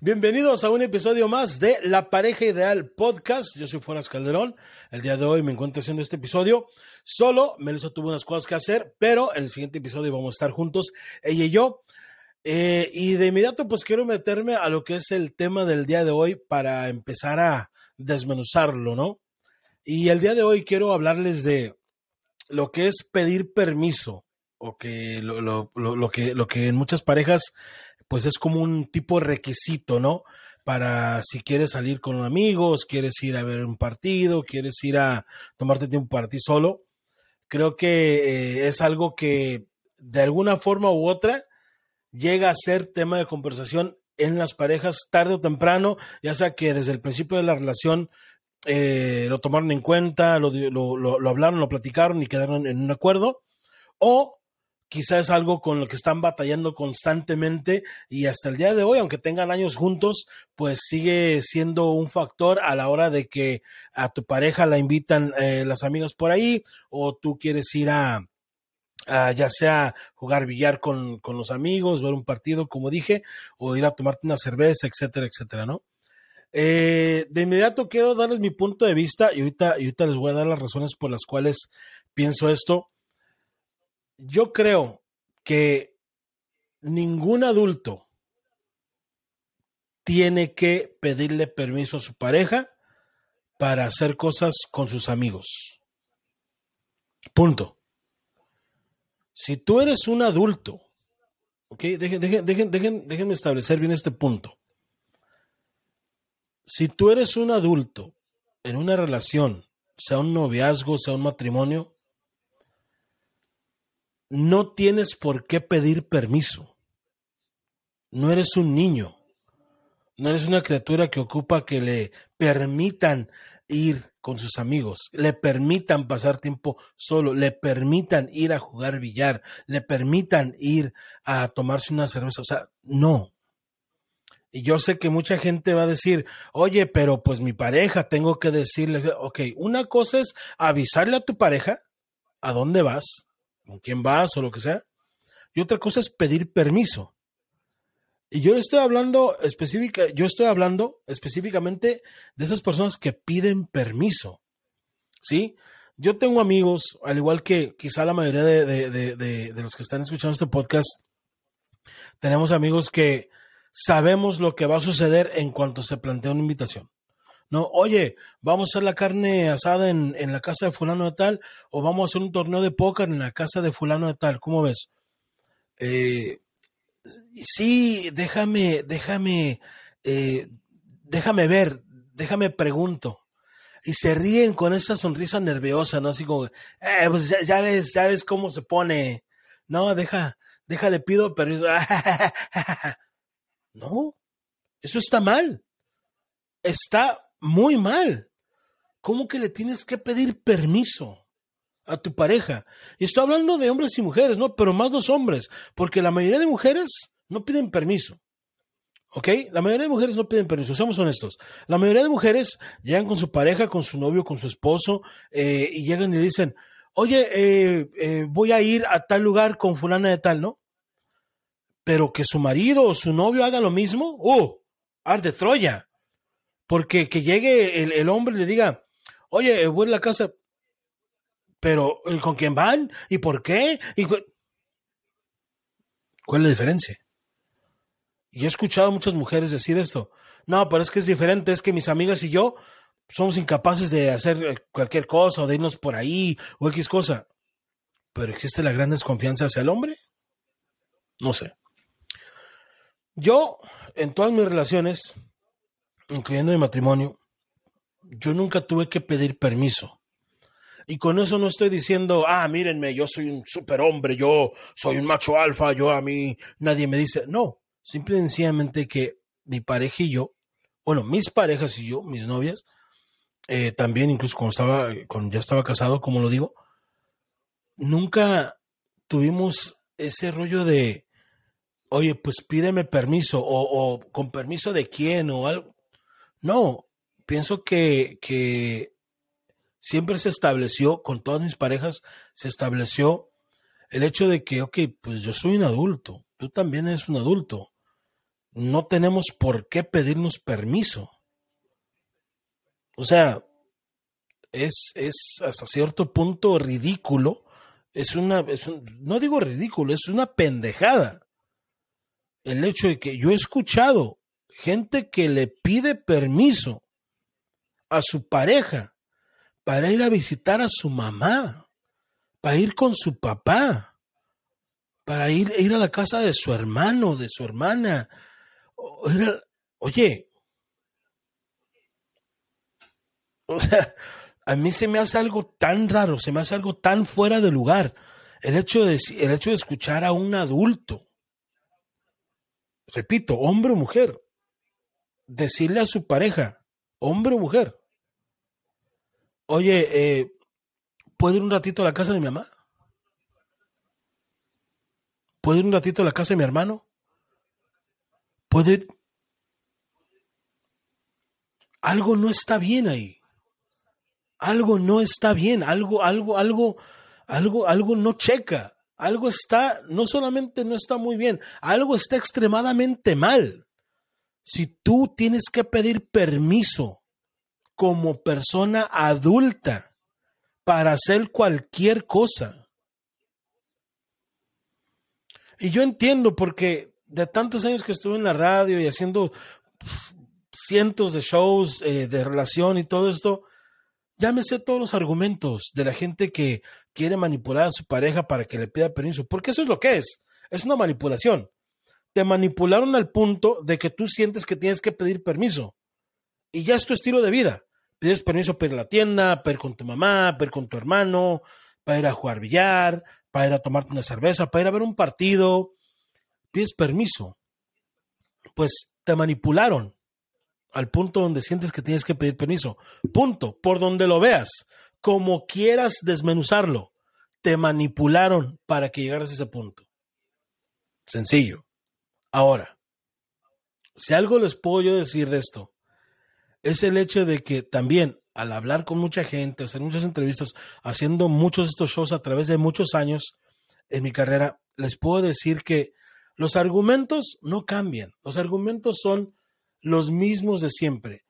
Bienvenidos a un episodio más de La Pareja Ideal Podcast. Yo soy Fueras Calderón. El día de hoy me encuentro haciendo este episodio solo. Melissa tuvo unas cosas que hacer, pero en el siguiente episodio vamos a estar juntos, ella y yo. Eh, y de inmediato, pues quiero meterme a lo que es el tema del día de hoy para empezar a desmenuzarlo, ¿no? Y el día de hoy quiero hablarles de lo que es pedir permiso, o que lo, lo, lo, que, lo que en muchas parejas pues es como un tipo de requisito, ¿no? Para si quieres salir con amigos, quieres ir a ver un partido, quieres ir a tomarte tiempo para ti solo. Creo que eh, es algo que de alguna forma u otra llega a ser tema de conversación en las parejas tarde o temprano, ya sea que desde el principio de la relación eh, lo tomaron en cuenta, lo, lo, lo, hablaron, lo platicaron y quedaron en un acuerdo, o quizás es algo con lo que están batallando constantemente y hasta el día de hoy, aunque tengan años juntos, pues sigue siendo un factor a la hora de que a tu pareja la invitan eh, las amigas por ahí o tú quieres ir a, ya sea jugar billar con, con, los amigos, ver un partido, como dije, o ir a tomarte una cerveza, etcétera, etcétera, ¿no? Eh, de inmediato quiero darles mi punto de vista y ahorita, y ahorita les voy a dar las razones por las cuales pienso esto yo creo que ningún adulto tiene que pedirle permiso a su pareja para hacer cosas con sus amigos. Punto. Si tú eres un adulto, ok, dejen, dejen, dejen, déjenme establecer bien este punto. Si tú eres un adulto en una relación, sea un noviazgo, sea un matrimonio, no tienes por qué pedir permiso. No eres un niño. No eres una criatura que ocupa que le permitan ir con sus amigos, le permitan pasar tiempo solo, le permitan ir a jugar billar, le permitan ir a tomarse una cerveza. O sea, no. Y yo sé que mucha gente va a decir, oye, pero pues mi pareja, tengo que decirle, ok, una cosa es avisarle a tu pareja a dónde vas, con quién vas o lo que sea. Y otra cosa es pedir permiso. Y yo estoy hablando específica, yo estoy hablando específicamente de esas personas que piden permiso. ¿Sí? Yo tengo amigos, al igual que quizá la mayoría de, de los que están escuchando este podcast, tenemos amigos que sabemos lo que va a suceder en cuanto se plantea una invitación. No, oye, vamos a hacer la carne asada en, la casa de fulano de tal, o vamos a hacer un torneo de póker en la casa de fulano de tal, ¿cómo ves? Eh, sí, déjame, déjame, eh, déjame ver, déjame pregunto. Y se ríen con esa sonrisa nerviosa, ¿no? Así como, eh, pues ya, ves, ya ves cómo se pone. No, deja, déjale pido permiso. no, eso está mal. Está muy mal. ¿Cómo que le tienes que pedir permiso a tu pareja? Y estoy hablando de hombres y mujeres, ¿no? Pero más los hombres, porque la mayoría de mujeres no piden permiso. ¿Ok? La mayoría de mujeres no piden permiso, seamos honestos. La mayoría de mujeres llegan con su pareja, con su novio, con su esposo, eh, y llegan y dicen, oye, eh, eh, voy a ir a tal lugar con fulana de tal, ¿no? Pero que su marido o su novio haga lo mismo, ¡uh! Arde Troya. Porque que llegue el, hombre y le diga, oye, voy a la casa, pero ¿con quién van? ¿Y por qué? ¿Y ¿Cuál es la diferencia? Y he escuchado a muchas mujeres decir esto. No, pero es que es diferente, es que mis amigas y yo somos incapaces de hacer eh, cualquier cosa o de irnos por ahí o X cosa. Pero existe la gran desconfianza hacia el hombre. No sé. Yo, en todas mis relaciones, incluyendo mi matrimonio, yo nunca tuve que pedir permiso. Y con eso no estoy diciendo, ah, mírenme, yo soy un superhombre, yo soy un macho alfa, yo a mí nadie me dice. No, simple y sencillamente que mi pareja y yo, bueno, mis parejas y yo, mis novias, eh, también incluso cuando estaba, ya estaba casado, como lo digo, nunca tuvimos ese rollo de, oye, pues pídeme permiso, o, o con permiso de quién, o algo. No, pienso que, que siempre se estableció, con todas mis parejas, se estableció el hecho de que, ok, pues yo soy un adulto, tú también eres un adulto. No tenemos por qué pedirnos permiso. O sea, es, es hasta cierto punto ridículo. Es una, es no digo ridículo, es una pendejada. El hecho de que yo he escuchado gente que le pide permiso a su pareja para ir a visitar a su mamá, para ir con su papá, para ir, ir a la casa de su hermano, de su hermana. Oye, o sea, a mí se me hace algo tan raro, se me hace algo tan fuera de lugar. El hecho de, el hecho de escuchar a un adulto, repito, hombre o mujer, decirle a su pareja, hombre o mujer, oye, eh, ¿puedo ir un ratito a la casa de mi mamá? ¿Puedo ir un ratito a la casa de mi hermano? ¿Puedo? Algo no está bien ahí algo no está bien, algo, algo, algo, algo, algo no checa, algo está, no solamente no está muy bien, algo está extremadamente mal. Si tú tienes que pedir permiso como persona adulta para hacer cualquier cosa. Y yo entiendo porque de tantos años que estuve en la radio y haciendo cientos de shows eh, de relación y todo esto, Llámese todos los argumentos de la gente que quiere manipular a su pareja para que le pida permiso, porque eso es lo que es, es una manipulación. Te manipularon al punto de que tú sientes que tienes que pedir permiso y ya es tu estilo de vida. Pides permiso para ir a la tienda, para ir con tu mamá, para ir con tu hermano, para ir a jugar billar, para ir a tomarte una cerveza, para ir a ver un partido. Pides permiso. Pues te manipularon al punto donde sientes que tienes que pedir permiso. Punto. Por donde lo veas, como quieras desmenuzarlo, te manipularon para que llegaras a ese punto. Sencillo. Ahora, si algo les puedo yo decir de esto, es el hecho de que también al hablar con mucha gente, hacer muchas entrevistas, haciendo muchos de estos shows a través de muchos años en mi carrera, les puedo decir que los argumentos no cambian. Los argumentos son los mismos de siempre.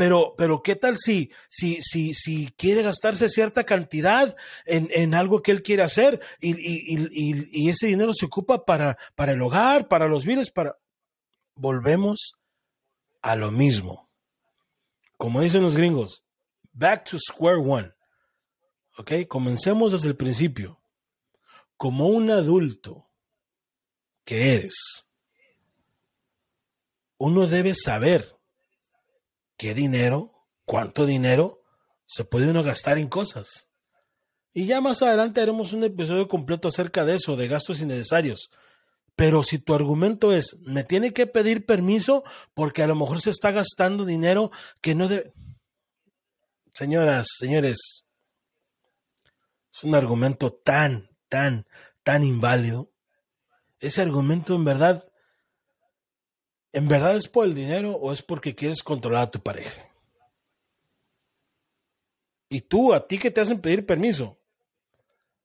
Pero, pero ¿qué tal si, si, si, si quiere gastarse cierta cantidad en, en algo que él quiere hacer y, ese dinero se ocupa para, para el hogar, para los bienes, para... Volvemos a lo mismo. Como dicen los gringos, back to square one. ¿Ok? Comencemos desde el principio. Como un adulto que eres, uno debe saber qué dinero, cuánto dinero se puede uno gastar en cosas. Y ya más adelante haremos un episodio completo acerca de eso, de gastos innecesarios. Pero si tu argumento es, me tiene que pedir permiso porque a lo mejor se está gastando dinero que no debe... Señoras, señores, es un argumento tan, tan, tan inválido. Ese argumento en verdad ¿En verdad es por el dinero o es porque quieres controlar a tu pareja? Y tú, a ti que te hacen pedir permiso,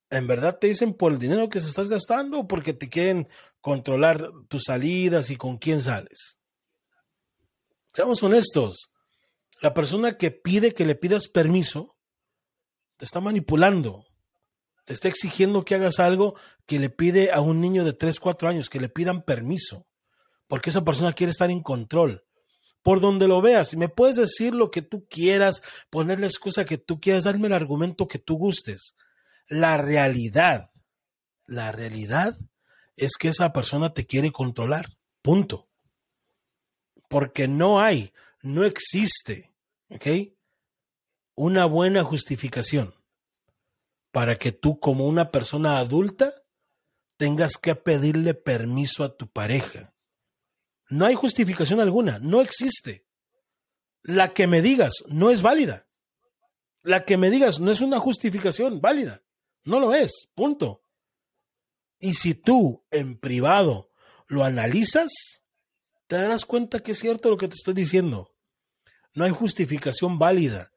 ¿en verdad te dicen por el dinero que se estás gastando o porque te quieren controlar tus salidas y con quién sales? Seamos honestos, la persona que pide que le pidas permiso te está manipulando, te está exigiendo que hagas algo que le pide a un niño de 3, 4 años, que le pidan permiso porque esa persona quiere estar en control. Por donde lo veas, me puedes decir lo que tú quieras, poner la excusa que tú quieras, darme el argumento que tú gustes. La realidad, la realidad es que esa persona te quiere controlar. Punto. Porque no hay, no existe, ¿ok? Una buena justificación para que tú como una persona adulta tengas que pedirle permiso a tu pareja. No hay justificación alguna, no existe. La que me digas no es válida. La que me digas no es una justificación válida. No lo es, punto. Y si tú en privado lo analizas, te darás cuenta que es cierto lo que te estoy diciendo. No hay justificación válida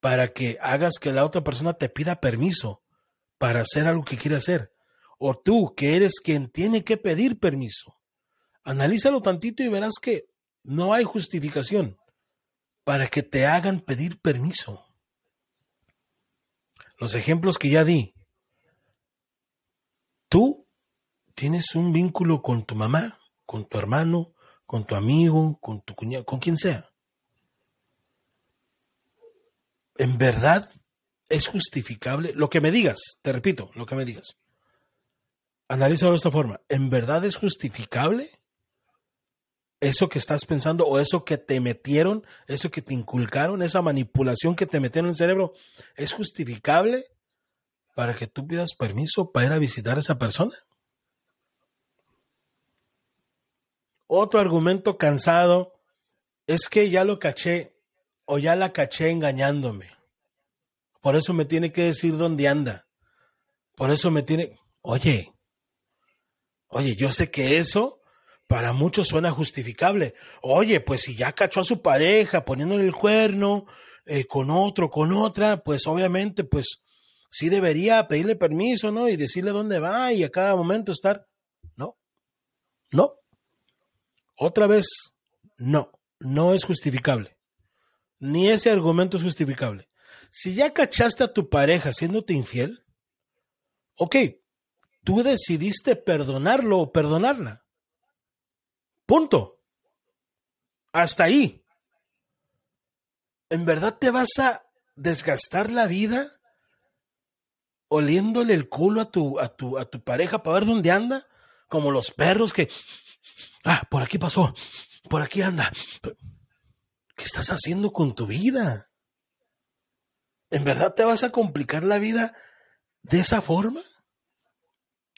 para que hagas que la otra persona te pida permiso para hacer algo que quiere hacer. o tú que eres quien tiene que pedir permiso, analízalo tantito y verás que no hay justificación para que te hagan pedir permiso. Los ejemplos que ya di. Tú tienes un vínculo con tu mamá, con tu hermano, con tu amigo, con tu cuñado, con quien sea. ¿En verdad es justificable? Lo que me digas, te repito, lo que me digas. Analízalo de esta forma. ¿En verdad es justificable eso que estás pensando o eso que te metieron, eso que te inculcaron, esa manipulación que te metieron en el cerebro, es justificable para que tú pidas permiso para ir a visitar a esa persona? Otro argumento cansado es que ya lo caché o ya la caché engañándome. Por eso me tiene que decir dónde anda. Por eso me tiene... Oye, oye, yo sé que eso para muchos suena justificable. Oye, pues si ya cachó a su pareja poniéndole el cuerno eh, con otro, con otra, pues obviamente, pues sí debería pedirle permiso, ¿no? Y decirle dónde va y a cada momento estar. No, no. Otra vez, no, no es justificable. Ni ese argumento es justificable. Si ya cachaste a tu pareja siéndote infiel, ok, tú decidiste perdonarlo o perdonarla. Punto. Hasta ahí. ¿En verdad te vas a desgastar la vida oliéndole el culo a tu, a tu, a tu pareja para ver dónde anda? Como los perros que Ah, por aquí pasó, por aquí anda. ¿Qué estás haciendo con tu vida? ¿En verdad te vas a complicar la vida de esa forma?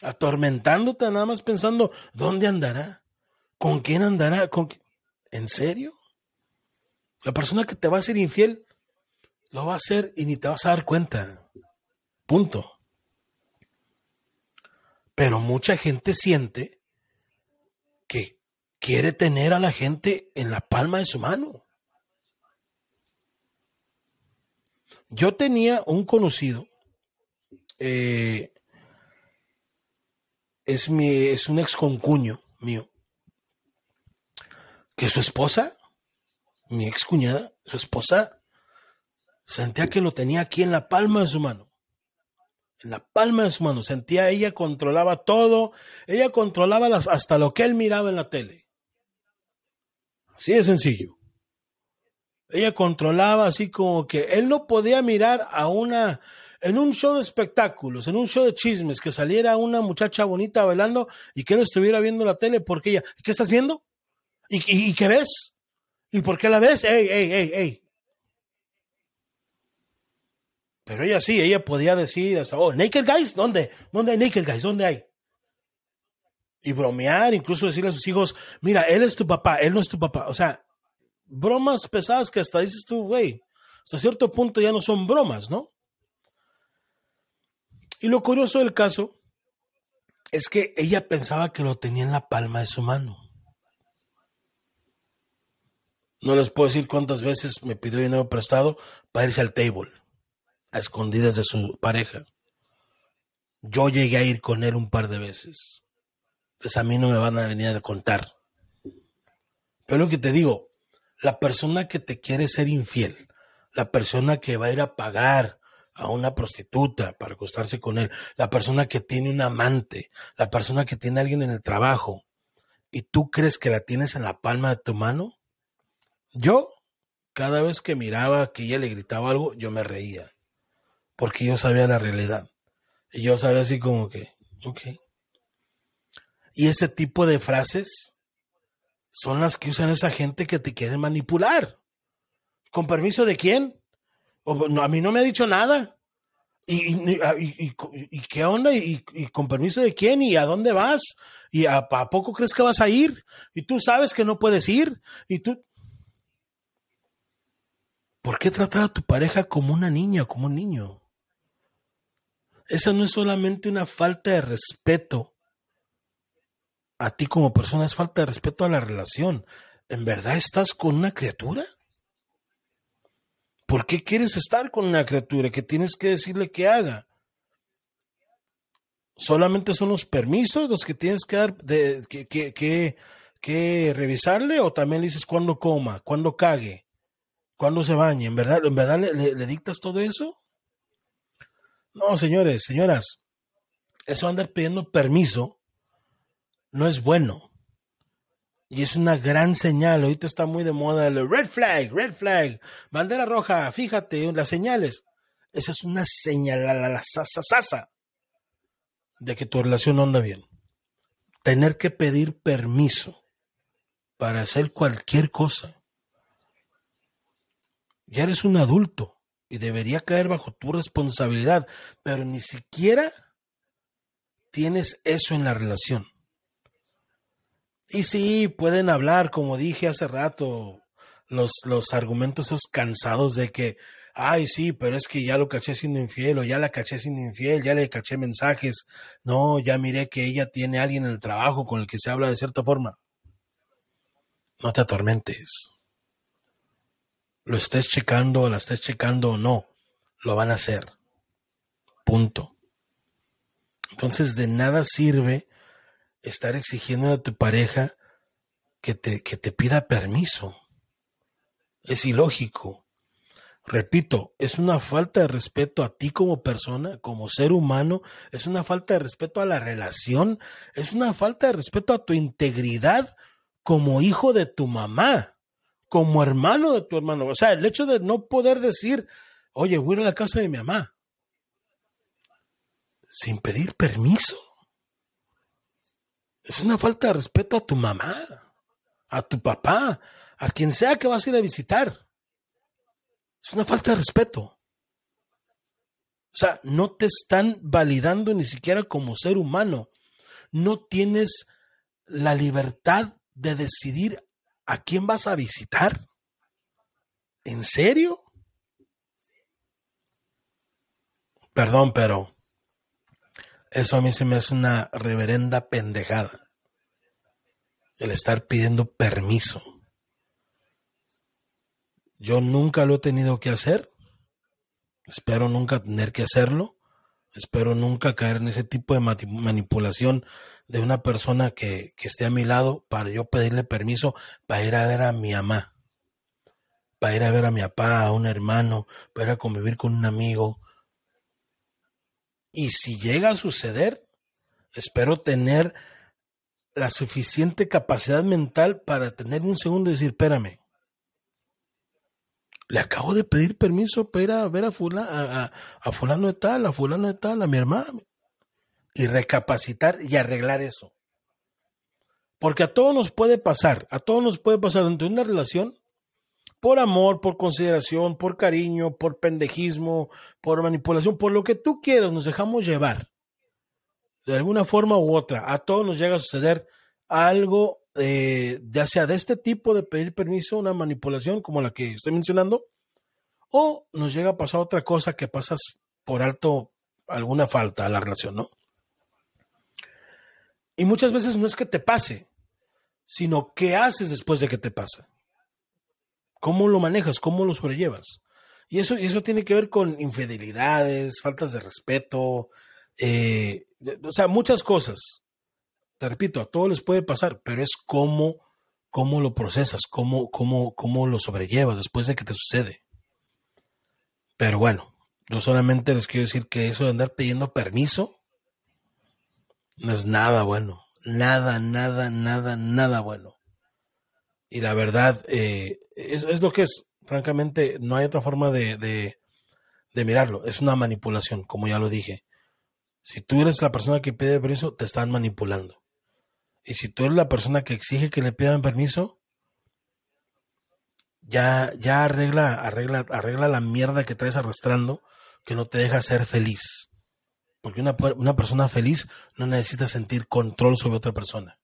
Atormentándote nada más pensando, ¿dónde andará? ¿Con quién andará? ¿Con ¿En serio? La persona que te va a ser infiel lo va a hacer y ni te vas a dar cuenta. Punto. Pero mucha gente siente que quiere tener a la gente en la palma de su mano. Yo tenía un conocido, eh, es, mi, es un ex concuño mío, que su esposa, mi ex cuñada, su esposa, sentía que lo tenía aquí en la palma de su mano. En la palma de su mano. Sentía ella controlaba todo. Ella controlaba las, hasta lo que él miraba en la tele. Así de sencillo. Ella controlaba así como que él no podía mirar a una, en un show de espectáculos, en un show de chismes, que saliera una muchacha bonita bailando y que él estuviera viendo la tele porque ella, ¿qué estás viendo? ¿Y, qué ves? ¿Y por qué la ves? ¡Ey, ey, ey, ey! Pero ella sí, ella podía decir hasta, oh, Naked Guys, ¿dónde? ¿Dónde hay Naked Guys? ¿Dónde hay? y bromear, incluso decirle a sus hijos, mira, él es tu papá, él no es tu papá. O sea, bromas pesadas que hasta dices tú, güey, hasta cierto punto ya no son bromas, ¿no? Y lo curioso del caso es que ella pensaba que lo tenía en la palma de su mano. No les puedo decir cuántas veces me pidió dinero prestado para irse al table, a escondidas de su pareja. Yo llegué a ir con él un par de veces pues a mí no me van a venir a contar. Pero lo que te digo, la persona que te quiere ser infiel, la persona que va a ir a pagar a una prostituta para acostarse con él, la persona que tiene un amante, la persona que tiene a alguien en el trabajo, y tú crees que la tienes en la palma de tu mano, yo, cada vez que miraba que ella le gritaba algo, yo me reía, porque yo sabía la realidad. Y yo sabía así como que, ok, y ese tipo de frases son las que usan esa gente que te quiere manipular. ¿Con permiso de quién? a mí no me ha dicho nada. ¿Y, y, qué onda? ¿Y, con permiso de quién? ¿Y a dónde vas? ¿Y a, a, poco crees que vas a ir? Y tú sabes que no puedes ir. Y tú... ¿Por qué tratar a tu pareja como una niña, como un niño? Esa no es solamente una falta de respeto a ti como persona es falta de respeto a la relación. ¿En verdad estás con una criatura? ¿Por qué quieres estar con una criatura que tienes que decirle que haga? solamente son los permisos los que tienes que dar, de, que, que, que, revisarle, o también dices cuándo coma, cuándo cague, cuándo se bañe. ¿En verdad, en verdad le, dictas todo eso? No, señores, señoras, eso andar pidiendo permiso no es bueno. Y es una gran señal. Ahorita está muy de moda el red flag, red flag, bandera roja, fíjate, las señales. Esa es una señal, la, la, la sasa, sasa de que tu relación no anda bien. Tener que pedir permiso para hacer cualquier cosa. Ya eres un adulto y debería caer bajo tu responsabilidad, pero ni siquiera tienes eso en la relación. Y sí, pueden hablar, como dije hace rato, los, los argumentos esos cansados de que ay, sí, pero es que ya lo caché siendo infiel o ya la caché siendo infiel, ya le caché mensajes, no, ya miré que ella tiene a alguien en el trabajo con el que se habla de cierta forma. No te atormentes. Lo estés checando, la estés checando o no, lo van a hacer. Punto. Entonces de nada sirve estar exigiendo a tu pareja que te, que te pida permiso. Es ilógico. Repito, es una falta de respeto a ti como persona, como ser humano, es una falta de respeto a la relación, es una falta de respeto a tu integridad como hijo de tu mamá, como hermano de tu hermano. O sea, el hecho de no poder decir, oye, voy a, a la casa de mi mamá, sin pedir permiso. Es una falta de respeto a tu mamá, a tu papá, a quien sea que vas a ir a visitar. Es una falta de respeto. O sea, no te están validando ni siquiera como ser humano. No tienes la libertad de decidir a quién vas a visitar. ¿En serio? Perdón, pero eso a mí se me hace una reverenda pendejada. El estar pidiendo permiso. Yo nunca lo he tenido que hacer. Espero nunca tener que hacerlo. Espero nunca caer en ese tipo de manipulación de una persona que, esté a mi lado para yo pedirle permiso para ir a ver a mi mamá, para ir a ver a mi papá, a un hermano, para ir a convivir con un amigo. Y si llega a suceder, espero tener la suficiente capacidad mental para tener un segundo y decir, espérame, le acabo de pedir permiso para ir a ver a, fulano, a, fulano de tal, a fulano de tal, a mi hermano. Y recapacitar y arreglar eso. Porque a todos nos puede pasar, a todos nos puede pasar dentro de una relación, por amor, por consideración, por cariño, por pendejismo, por manipulación, por lo que tú quieras, nos dejamos llevar. De alguna forma u otra, a todos nos llega a suceder algo eh, ya sea de este tipo de pedir permiso, una manipulación como la que estoy mencionando, o nos llega a pasar otra cosa que pasas por alto alguna falta a la relación, ¿no? Y muchas veces no es que te pase, sino qué haces después de que te pasa. ¿Cómo lo manejas? ¿Cómo lo sobrellevas? Y eso, eso tiene que ver con infidelidades, faltas de respeto, eh, o sea, muchas cosas te repito, a todos les puede pasar, pero es cómo, cómo lo procesas, cómo, cómo, cómo lo sobrellevas después de que te sucede. Pero bueno, yo solamente les quiero decir que eso de andar pidiendo permiso no es nada bueno. Nada, nada, nada, nada bueno. Y la verdad, eh, es, lo que es. Francamente, no hay otra forma de, de mirarlo. Es una manipulación, como ya lo dije. Si tú eres la persona que pide permiso, te están manipulando. Y si tú eres la persona que exige que le pidan permiso, ya, ya arregla, arregla, arregla la mierda que traes arrastrando que no te deja ser feliz. Porque una, una persona feliz no necesita sentir control sobre otra persona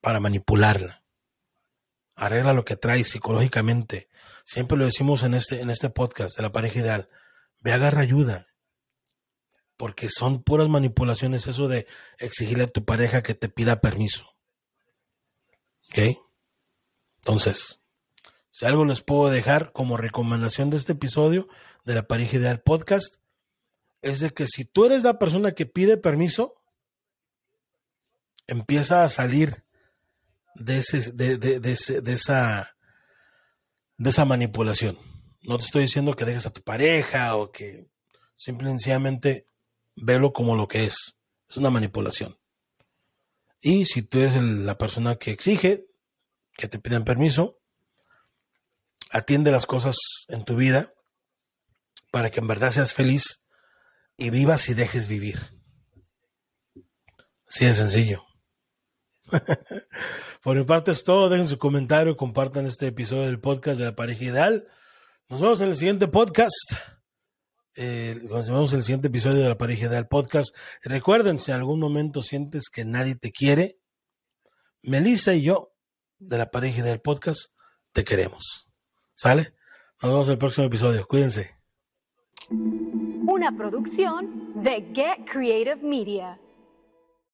para manipularla. Arregla lo que traes psicológicamente. Siempre lo decimos en este, en este podcast de la pareja ideal. Ve, agarra ayuda porque son puras manipulaciones eso de exigirle a tu pareja que te pida permiso. ¿Ok? Entonces, si algo les puedo dejar como recomendación de este episodio de la pareja ideal podcast, es de que si tú eres la persona que pide permiso, empieza a salir de, ese, de, de, de, esa, de esa manipulación. No te estoy diciendo que dejes a tu pareja o que simplemente velo como lo que es. Es una manipulación. Y si tú eres la persona que exige que te pidan permiso, atiende las cosas en tu vida para que en verdad seas feliz y vivas y dejes vivir. Así de sencillo. Por mi parte es todo. Dejen su comentario, compartan este episodio del podcast de la pareja ideal. Nos vemos en el siguiente podcast. Eh, el siguiente episodio de la pareja ideal podcast. Recuerden, si en algún momento sientes que nadie te quiere, Melissa y yo de la pareja ideal podcast te queremos. ¿Sale? Nos vemos en el próximo episodio. Cuídense. Una producción de Get Creative Media.